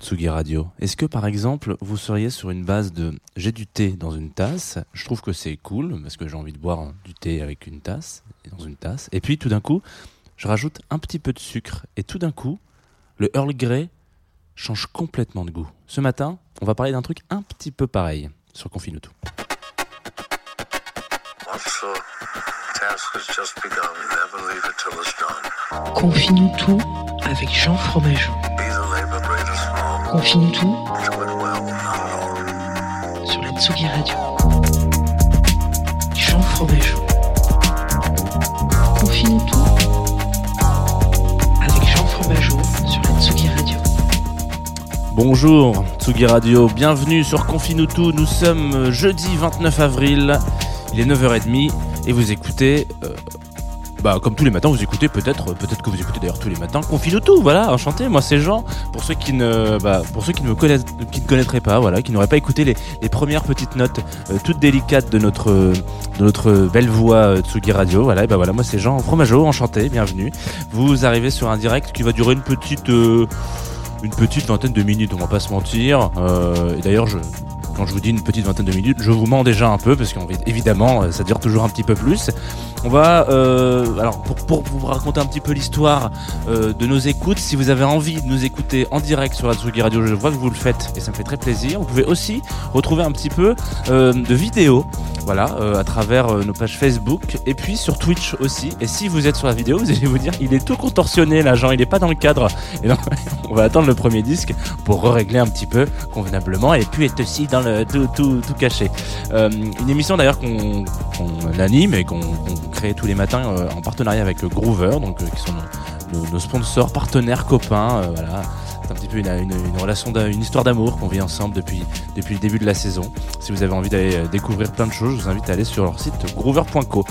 Tsugi Radio Est-ce que par exemple, vous seriez sur une base de j'ai du thé dans une tasse, je trouve que c'est cool parce que j'ai envie de boire du thé avec une tasse, et dans une tasse, et puis tout d'un coup, je rajoute un petit peu de sucre, et tout d'un coup, le Earl Grey change complètement de goût. Ce matin, on va parler d'un truc un petit peu pareil sur Confine tout. Confine-nous tout avec Jean Fromageau. Confine-nous tout sur la Tsugi Radio. Jean Fromageau. Confine-nous tout avec Jean Fromageau sur la Tsugi Radio. Bonjour Tsugi Radio, bienvenue sur Confine tout. Nous sommes jeudi 29 avril, il est 9h30 et vous écoutez, euh, bah comme tous les matins, vous écoutez peut-être, euh, peut-être que vous écoutez d'ailleurs tous les matins Confine tout. Voilà, enchanté. Moi c'est Jean. Pour ceux qui ne, bah, pour ceux qui ne me connaissent, qui ne connaîtraient pas, voilà, qui n'auraient pas écouté les, les premières petites notes euh, toutes délicates de notre, de notre belle voix Tsugi Radio. Voilà, et bah voilà, moi c'est Jean Fromageau, enchanté, bienvenue. Vous arrivez sur un direct qui va durer une petite une petite vingtaine de minutes, on va pas se mentir. Et d'ailleurs, je, quand je vous dis une petite vingtaine de minutes, je vous mens déjà un peu parce qu'évidemment, euh, ça dure toujours un petit peu plus. On va, euh, alors pour, vous raconter un petit peu l'histoire euh, de nos écoutes, si vous avez envie de nous écouter en direct sur la Tsugi Radio, je vois que vous le faites et ça me fait très plaisir. Vous pouvez aussi retrouver un petit peu de vidéos, voilà, à travers nos pages Facebook et puis sur Twitch aussi. Et si vous êtes sur la vidéo, vous allez vous dire, il est tout contorsionné là, Jean, il est pas dans le cadre. Et non, on va attendre le premier disque pour régler un petit peu convenablement et puis être aussi dans le tout, tout, caché. Euh, une émission d'ailleurs qu'on anime et qu'on crée tous les matins euh, en partenariat avec Groover, donc euh, qui sont nos, sponsors, partenaires, copains, euh, voilà. C'est un petit peu une, une, relation, une histoire d'amour qu'on vit ensemble depuis, depuis le début de la saison. Si vous avez envie d'aller euh, découvrir plein de choses, je vous invite à aller sur leur site groover.co.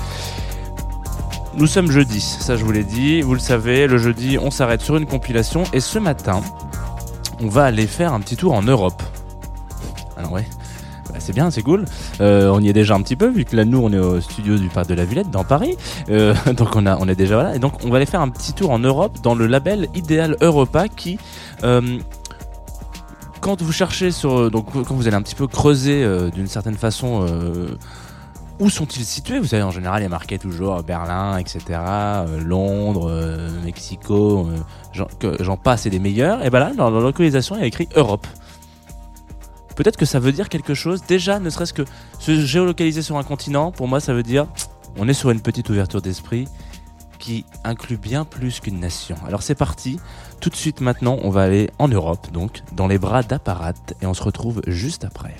Nous sommes jeudi, ça je vous l'ai dit, vous le savez, le jeudi on s'arrête sur une compilation et ce matin on va aller faire un petit tour en Europe. Alors ouais, bah, c'est bien, c'est cool. Euh, on y est déjà un petit peu vu que là nous on est au studio du parc de la Villette dans Paris, Euh, donc on a on est déjà là et donc on va aller faire un petit tour en Europe dans le label Ideal Europa qui euh, quand vous cherchez sur donc quand vous allez un petit peu creuser d'une certaine façon où sont-ils situés Vous savez, en général, il a marqué toujours Berlin, etc., Londres, Mexico, j'en passe et des meilleurs. Et ben là, dans la localisation, il y écrit Europe. Peut-être que ça veut dire quelque chose. Déjà, ne serait-ce que se géolocaliser sur un continent, pour moi, ça veut dire on est sur une petite ouverture d'esprit qui inclut bien plus qu'une nation. Alors c'est parti. Tout de suite maintenant, on va aller en Europe, donc dans les bras d'Apparat, et on se retrouve juste après.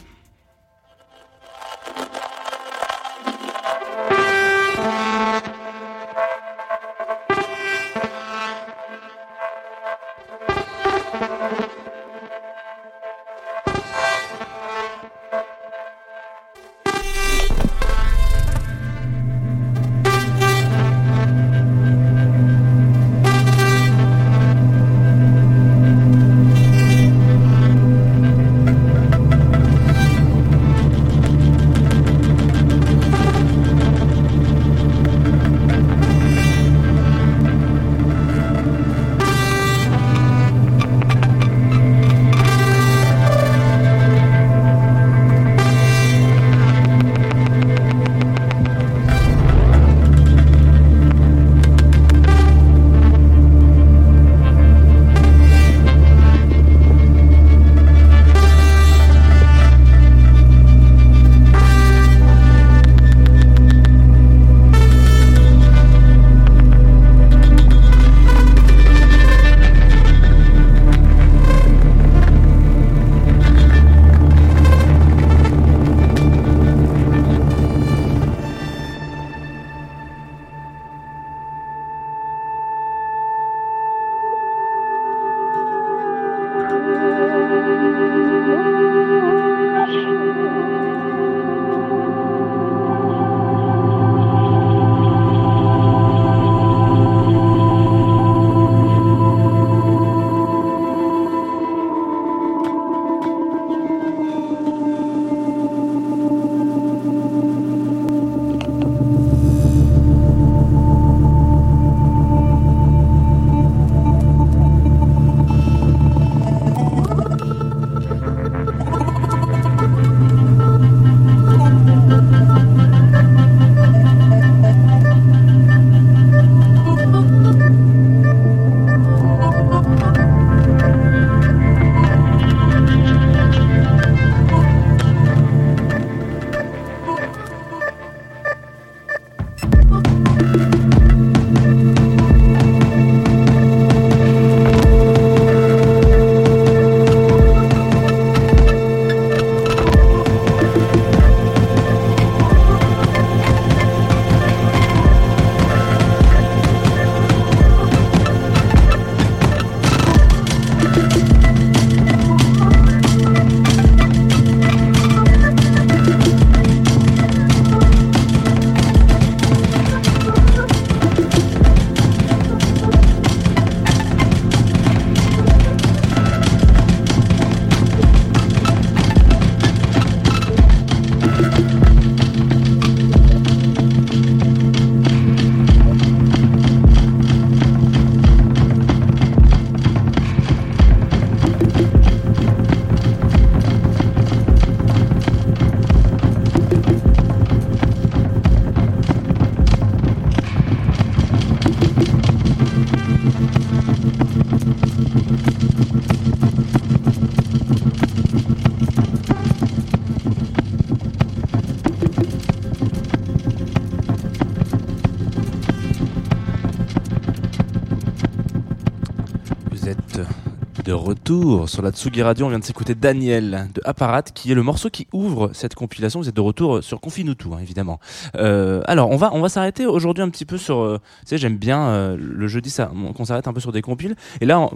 De retour sur la Tsugi Radio. On vient de s'écouter Daniel de Apparat, qui est le morceau qui ouvre cette compilation. Vous êtes de retour sur Confinutu, hein, évidemment. Euh, alors, on va, on va s'arrêter aujourd'hui un petit peu sur. euh, tu sais, j'aime bien euh, le jeudi ça, qu'on s'arrête un peu sur des compiles. Et là, on-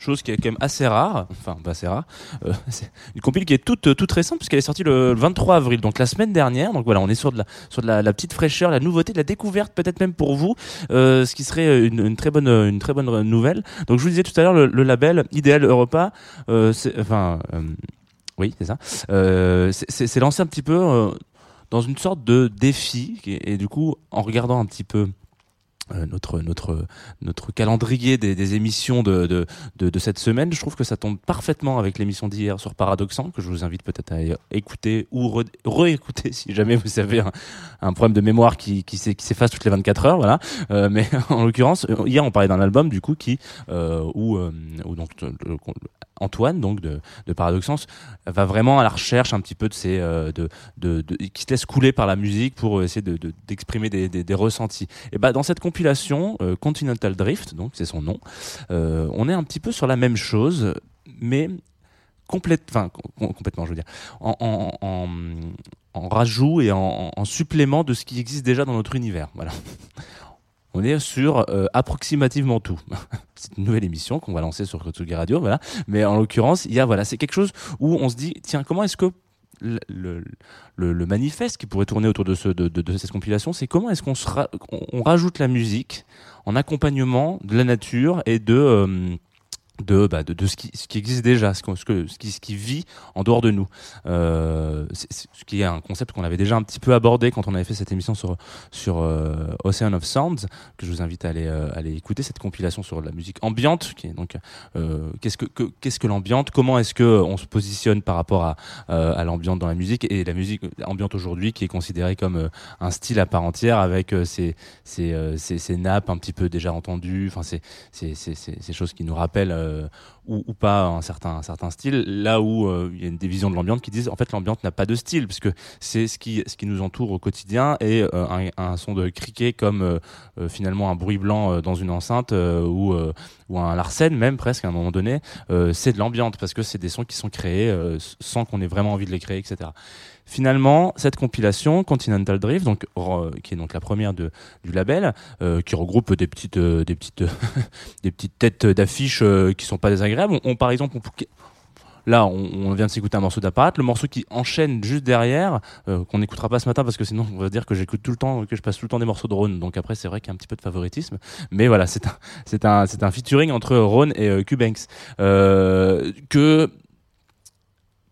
chose qui est quand même assez rare, enfin, pas assez rare, euh, une compile qui est toute, toute récente, puisqu'elle est sortie le 23 avril, donc la semaine dernière. Donc voilà, on est sur de la, sur de la, petite fraîcheur, la nouveauté, de la découverte, peut-être même pour vous, euh, ce qui serait une, une très bonne, une très bonne nouvelle. Donc je vous disais tout à l'heure, le, le label Idéal Europa, euh, enfin, euh, oui, c'est ça. Euh, c'est- lancé un petit peu euh, dans une sorte de défi, et, du coup, en regardant un petit peu euh, notre notre notre calendrier des, des émissions de, de, de, cette semaine, je trouve que ça tombe parfaitement avec l'émission d'hier sur Paradoxan, que je vous invite peut-être à écouter ou réécouter si jamais vous avez un, un problème de mémoire qui, qui s'efface toutes les 24 heures, voilà. Euh, mais en l'occurrence, euh, hier on parlait d'un album du coup qui euh, où, euh, où donc Antoine donc de, de Paradoxance va vraiment à la recherche un petit peu de ces euh, de, de, qui se laisse couler par la musique pour essayer de de- d'exprimer des, des, des ressentis. Et bah dans cette compilation euh, Continental Drift donc c'est son nom, euh, on est un petit peu sur la même chose mais complète, enfin com- complètement je veux dire en, rajout et en, en supplément de ce qui existe déjà dans notre univers. Voilà. On est sur euh, approximativement tout. C'est une nouvelle émission qu'on va lancer sur Kotsugi Radio, voilà. Mais en l'occurrence, il y a voilà, c'est quelque chose où on se dit tiens, comment est-ce que le, le, manifeste qui pourrait tourner autour de, ce, de, de- cette compilation, c'est comment est-ce qu'on on rajoute la musique en accompagnement de la nature et de euh, de, bah, de, de ce, qui, ce qui existe déjà, ce, qu'on- que, ce, qui, ce qui vit en dehors de nous. Euh, ce qui est un concept qu'on avait déjà un petit peu abordé quand on avait fait cette émission sur, sur euh, Ocean of Sounds, que je vous invite à aller, euh, aller écouter, cette compilation sur la musique ambiante, qui est donc qu'est-ce que, que- que l'ambiante, comment est-ce que on se positionne par rapport à, à l'ambiante dans la musique, et la musique ambiante aujourd'hui qui est considérée comme un style à part entière avec ses, nappes un petit peu déjà entendues, ces choses qui nous rappellent euh, ou, ou pas un certain un certain style là où euh, il y a une division de l'ambiance qui disent en fait l'ambiance n'a pas de style puisque c'est ce qui ce qui nous entoure au quotidien et euh, un, son de criquet comme finalement un bruit blanc dans une enceinte ou ou un larsen même presque à un moment donné c'est de l'ambiance parce que c'est des sons qui sont créés sans qu'on ait vraiment envie de les créer etc Finalement, cette compilation Continental Drift, donc re- qui est donc la première de, du label, euh, qui regroupe des petites, euh, des petites, des petites têtes d'affiches euh, qui sont pas désagréables. On, par exemple, on, là, on, on vient de s'écouter un morceau d'apparat, le morceau qui enchaîne juste derrière, euh, qu'on n'écoutera pas ce matin parce que sinon on va dire que j'écoute tout le temps, que je passe tout le temps des morceaux de Rhône. Donc après, c'est vrai qu'il y a un petit peu de favoritisme, mais voilà, c'est un, c'est un, c'est un featuring entre Rhône et euh, Cubanks euh, que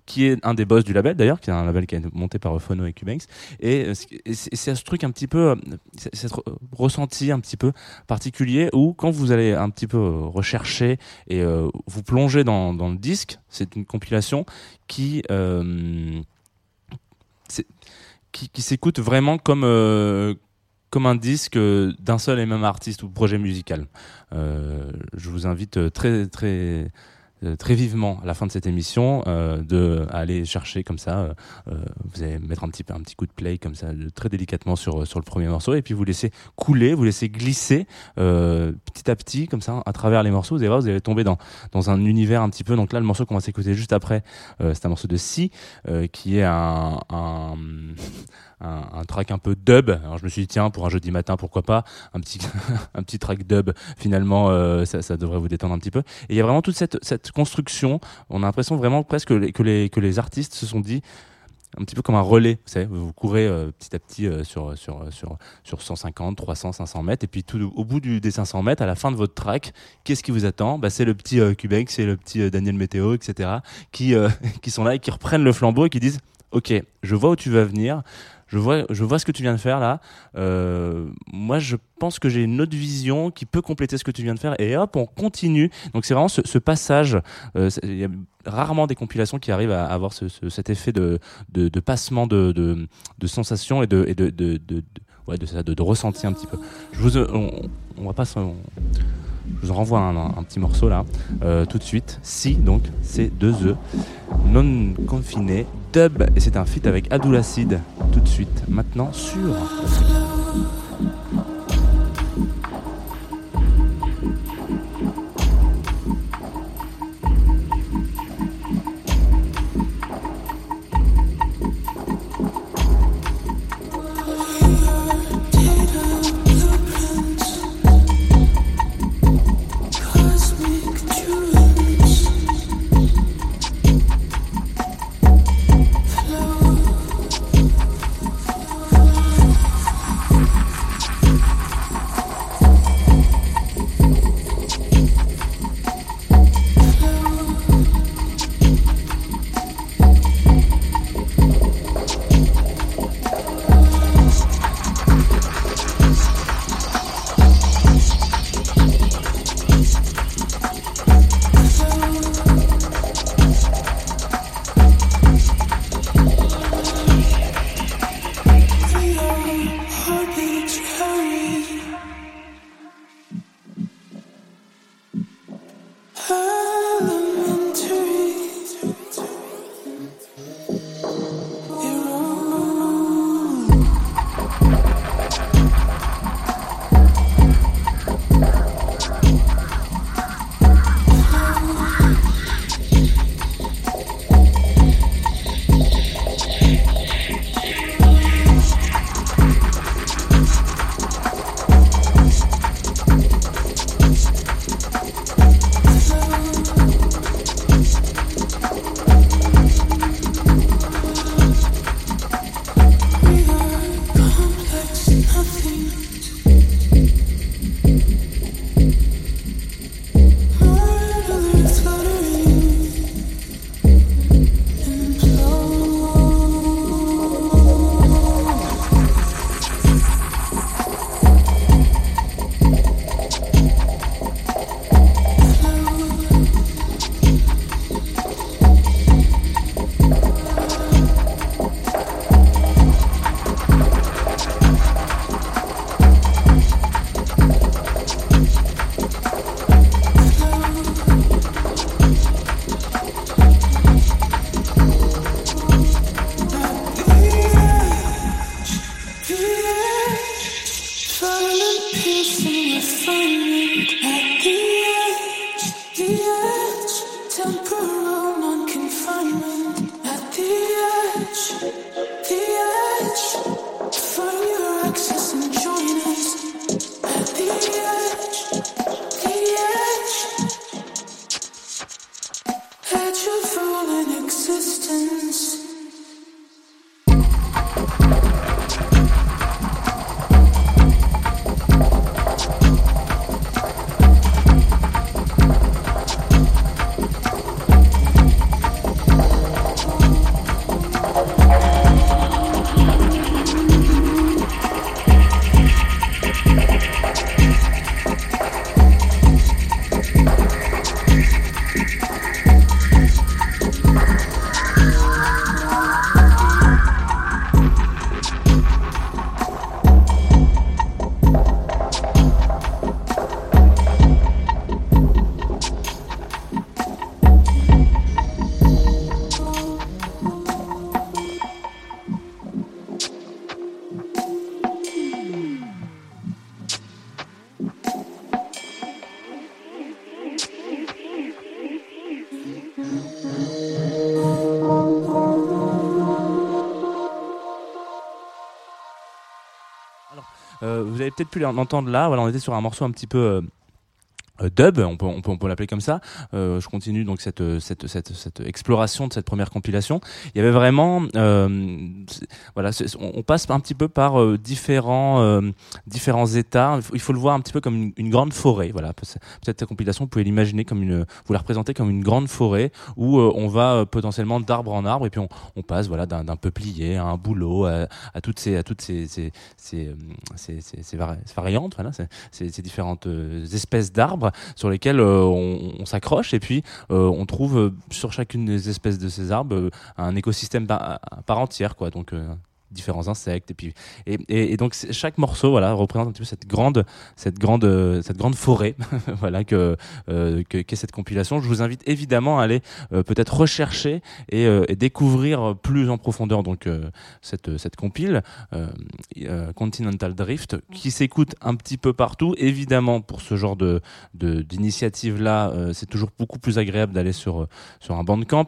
qui est un des boss du label d'ailleurs, qui est un label qui est monté par Phono et Cubanks. Et, euh, c'est ce truc un petit peu, euh, c'est- c'est ce re- ressenti un petit peu particulier où quand vous allez un petit peu euh, rechercher et vous plonger dans, le disque, c'est une compilation qui qui, s'écoute vraiment comme comme un disque d'un seul et même artiste ou projet musical. Je vous invite très très très vivement à la fin de cette émission euh, de aller chercher comme ça euh, euh, vous allez mettre un petit un petit coup de play comme ça très délicatement sur sur le premier morceau et puis vous laissez couler vous laissez glisser euh, petit à petit comme ça à travers les morceaux vous allez voir vous allez tomber dans dans un univers un petit peu donc là le morceau qu'on va s'écouter juste après euh, c'est un morceau de Si euh, qui est un, un un, track un peu dub. Alors je me suis dit tiens pour un jeudi matin pourquoi pas? Un petit un petit track dub finalement euh, ça, ça devrait vous détendre un petit peu. Et il y a vraiment toute cette construction. On a l'impression vraiment presque que les que les artistes se sont dit un petit peu comme un relais, vous savez, vous courez euh, petit à petit euh, sur, sur, sur, sur 150, 300, 500 mètres, et puis tout au bout du, des 500 mètres, à la fin de votre track, qu'est-ce qui vous attend? Bah, C'est le petit euh, c'est le petit euh, Daniel Météo, etc., qui, qui sont là et qui reprennent le flambeau et qui disent Ok, je vois où tu vas venir, je vois, je vois ce que tu viens de faire là. Euh, moi, je pense que j'ai une autre vision qui peut compléter ce que tu viens de faire. Et hop, on continue. Donc, c'est vraiment ce, passage. euh, Il y a rarement des compilations qui arrivent à avoir ce, ce- cet effet de, de, de passement de, de, sensations et de, et de, de, de, ouais, un petit peu. Je vous, on, va pas je vous en renvoie un, petit morceau là, euh, tout de suite. Si, donc, c'est deux E, non confiné, et c'est un feat avec Adoulacide, tout de suite, maintenant sur. Peut-être pu l'entendre là. Voilà, on était sur un morceau un petit peu. Euh, dub, on peut, on peut, on peut l'appeler comme ça. Euh, je continue donc cette, cette, cette, cette exploration de cette première compilation. Il y avait vraiment, euh, voilà, on, passe un petit peu par euh, différents, euh, différents états. Il faut, il faut le voir un petit peu comme une, une grande forêt. Voilà, Peut- peut-être cette compilation, vous pouvez l'imaginer comme une, vous la représenter comme une grande forêt où euh, on va potentiellement d'arbre en arbre et puis on, on passe voilà d'un peuplier à un bouleau à, à toutes ces, à toutes ces, ces, ces, ces, ces- ces vari- ces variantes, voilà, ces, différentes espèces d'arbres sur lesquels euh, on, s'accroche et puis euh, on trouve euh, sur chacune des espèces de ces arbres un écosystème par, à part entière différents insectes et puis et, donc chaque morceau voilà représente un petit peu cette grande cette grande euh, cette grande forêt voilà que euh, que- qu'est cette compilation. Je vous invite évidemment à aller euh, peut-être rechercher et, euh, et découvrir plus en profondeur donc cette cette compile Continental Drift qui s'écoute un petit peu partout. Évidemment pour ce genre de d'initiative là c'est toujours beaucoup plus agréable d'aller sur sur un bandcamp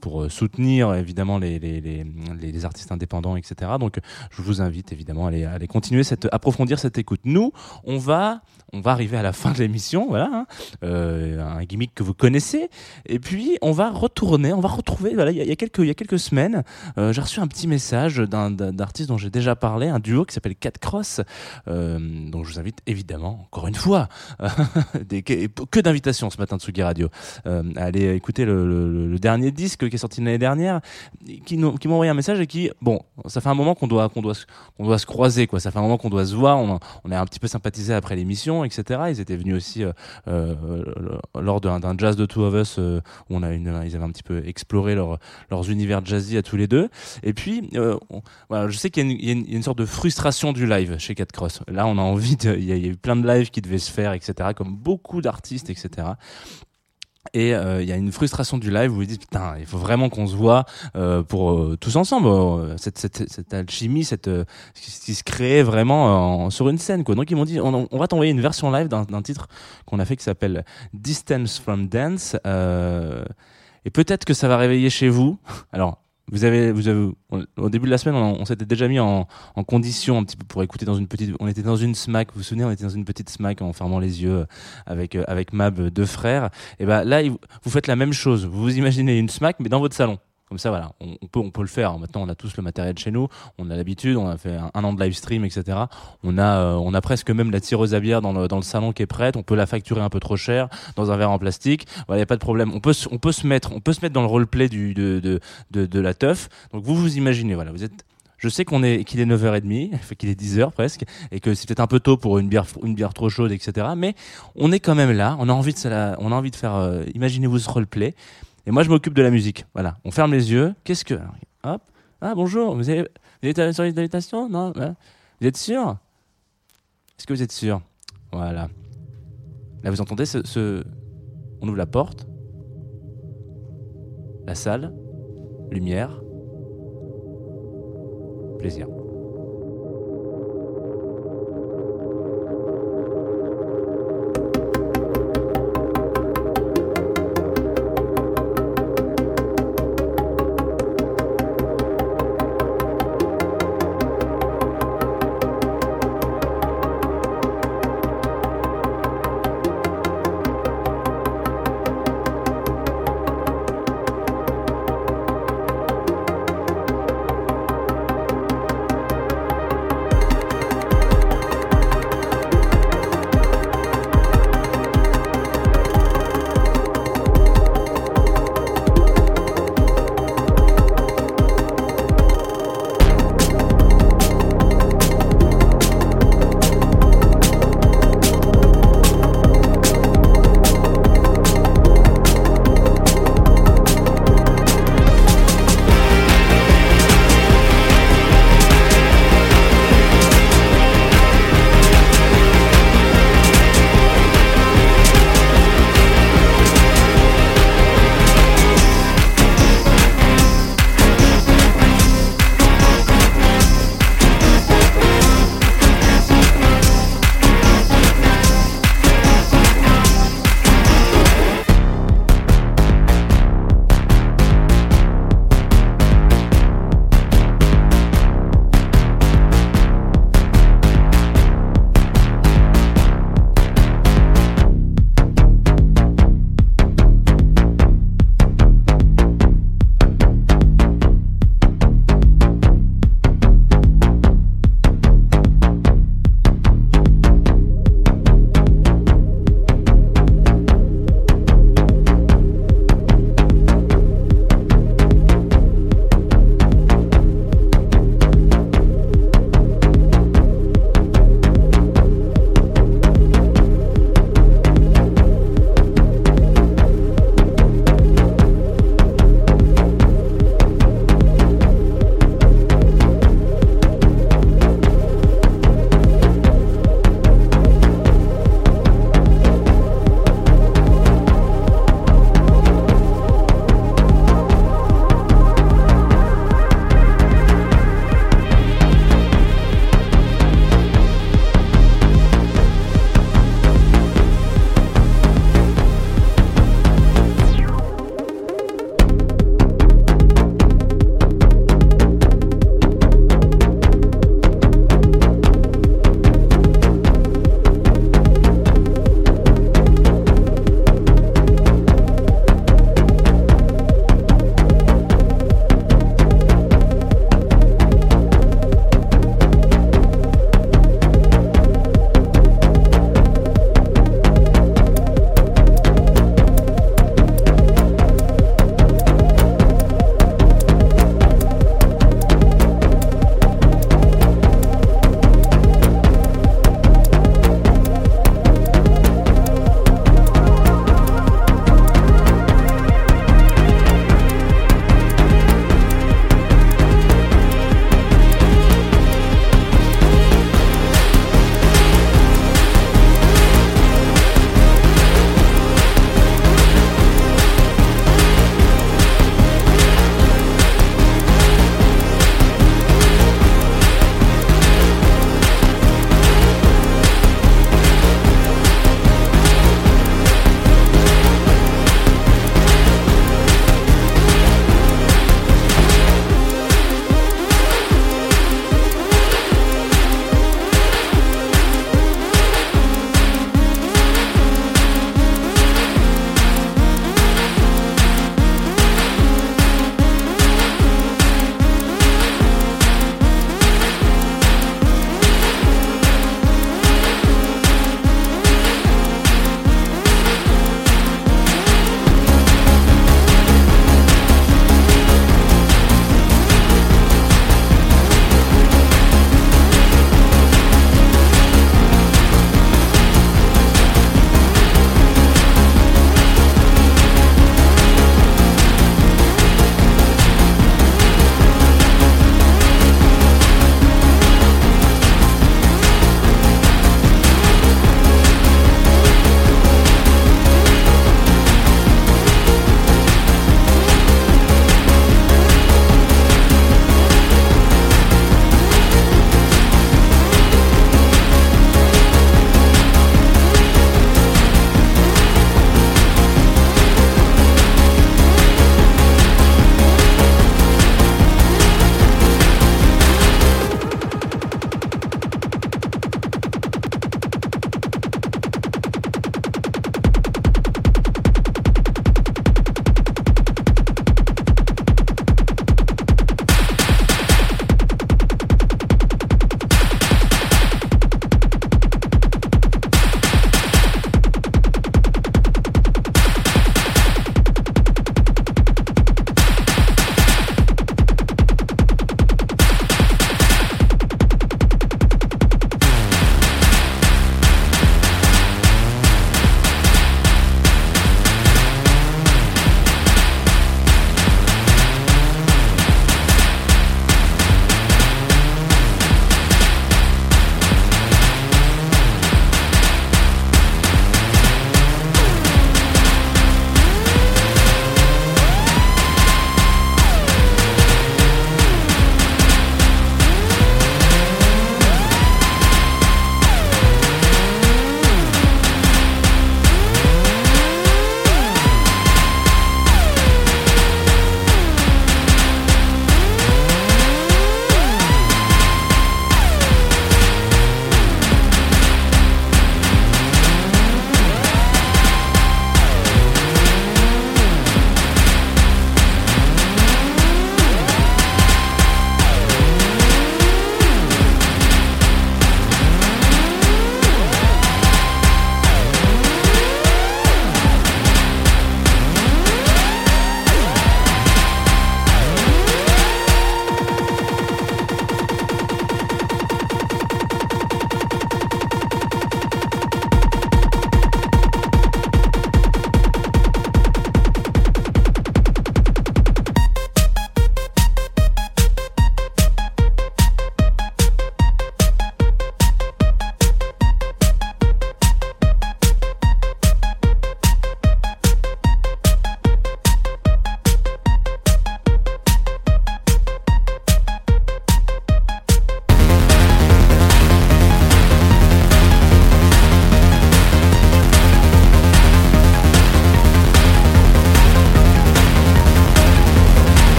pour soutenir évidemment les, les, les- les artistes indépendants etc donc je vous invite évidemment à aller, continuer cette approfondir cette écoute. Nous on va on va arriver à la fin de l'émission voilà hein. Euh, un gimmick que vous connaissez. Et puis on va retourner on va retrouver voilà il y, a- quelques il y a quelques semaines euh, j'ai reçu un petit message d'un d'artiste dont j'ai déjà parlé un duo qui s'appelle Cat Cross euh, donc je vous invite évidemment encore une fois que, d'invitations ce matin de Sugi Radio. Euh, à aller écouter le, dernier disque qui est sorti l'année dernière qui, m'a envoyé un message et qui bon ça fait un moment qu'on doit qu'on doit qu'on doit se croiser quoi ça fait un moment qu'on doit se voir on, on a un petit peu sympathisé après l'émission etc ils étaient venus aussi euh, euh, lors d'un jazz de Two of Us euh, où on a ils avaient un petit peu exploré leur, leurs univers jazzy à tous les deux et puis je sais qu'il y, a une- sorte de frustration du live chez Cat Cross. Là, on a envie il y a eu plein de lives qui devaient se faire, etc. Comme beaucoup d'artistes, etc. Et euh, il y a une frustration du live où vous dites putain, il faut vraiment qu'on se voit euh, pour euh, tous ensemble euh, cette, cette, cette alchimie, cette ce qui, se crée vraiment en- sur une scène quoi. Donc ils m'ont dit on, on va t'envoyer une version live d'un titre qu'on a fait qui s'appelle Distance from Dance. et peut-être que ça va réveiller chez vous. Alors vous avez, vous avez, au début de la semaine, on, s'était déjà mis en, en condition un petit peu pour écouter dans une petite. On était dans une smack. Vous vous souvenez, on était dans une petite smack en fermant les yeux avec euh, avec Mab, euh, deux frères. Et ben là, vous faites la même chose. Vous vous imaginez une smack, mais dans votre salon. Comme ça, voilà, on, peut, on peut le faire. Maintenant, on a tous le matériel chez nous, on a l'habitude, on a fait un, an de live stream, etc. On a, euh, on a presque même la tireuse à bière dans le, dans le salon qui est prête. On peut la facturer un peu trop cher dans un verre en plastique. Voilà, y a pas de problème. On peut, on peut se mettre, on peut se mettre dans le roleplay du, de, de, de, de la teuf. Donc vous vous imaginez, voilà, vous êtes je sais qu'on est qu'il est 9h30, fait qu'il est 10h presque et que c'est peut-être un peu tôt pour une bière une bière trop chaude etc. mais on est quand même là, on a envie de on a envie de faire euh, imaginez-vous ce roleplay et moi je m'occupe de la musique. Voilà, on ferme les yeux. Qu'est-ce que hop Ah bonjour, vous avez vous êtes sur l'invitation Non hein Vous êtes sûr? Est-ce que vous êtes sûr? Voilà. Là vous entendez ce, ce on ouvre la porte. La salle, lumière, plaisir.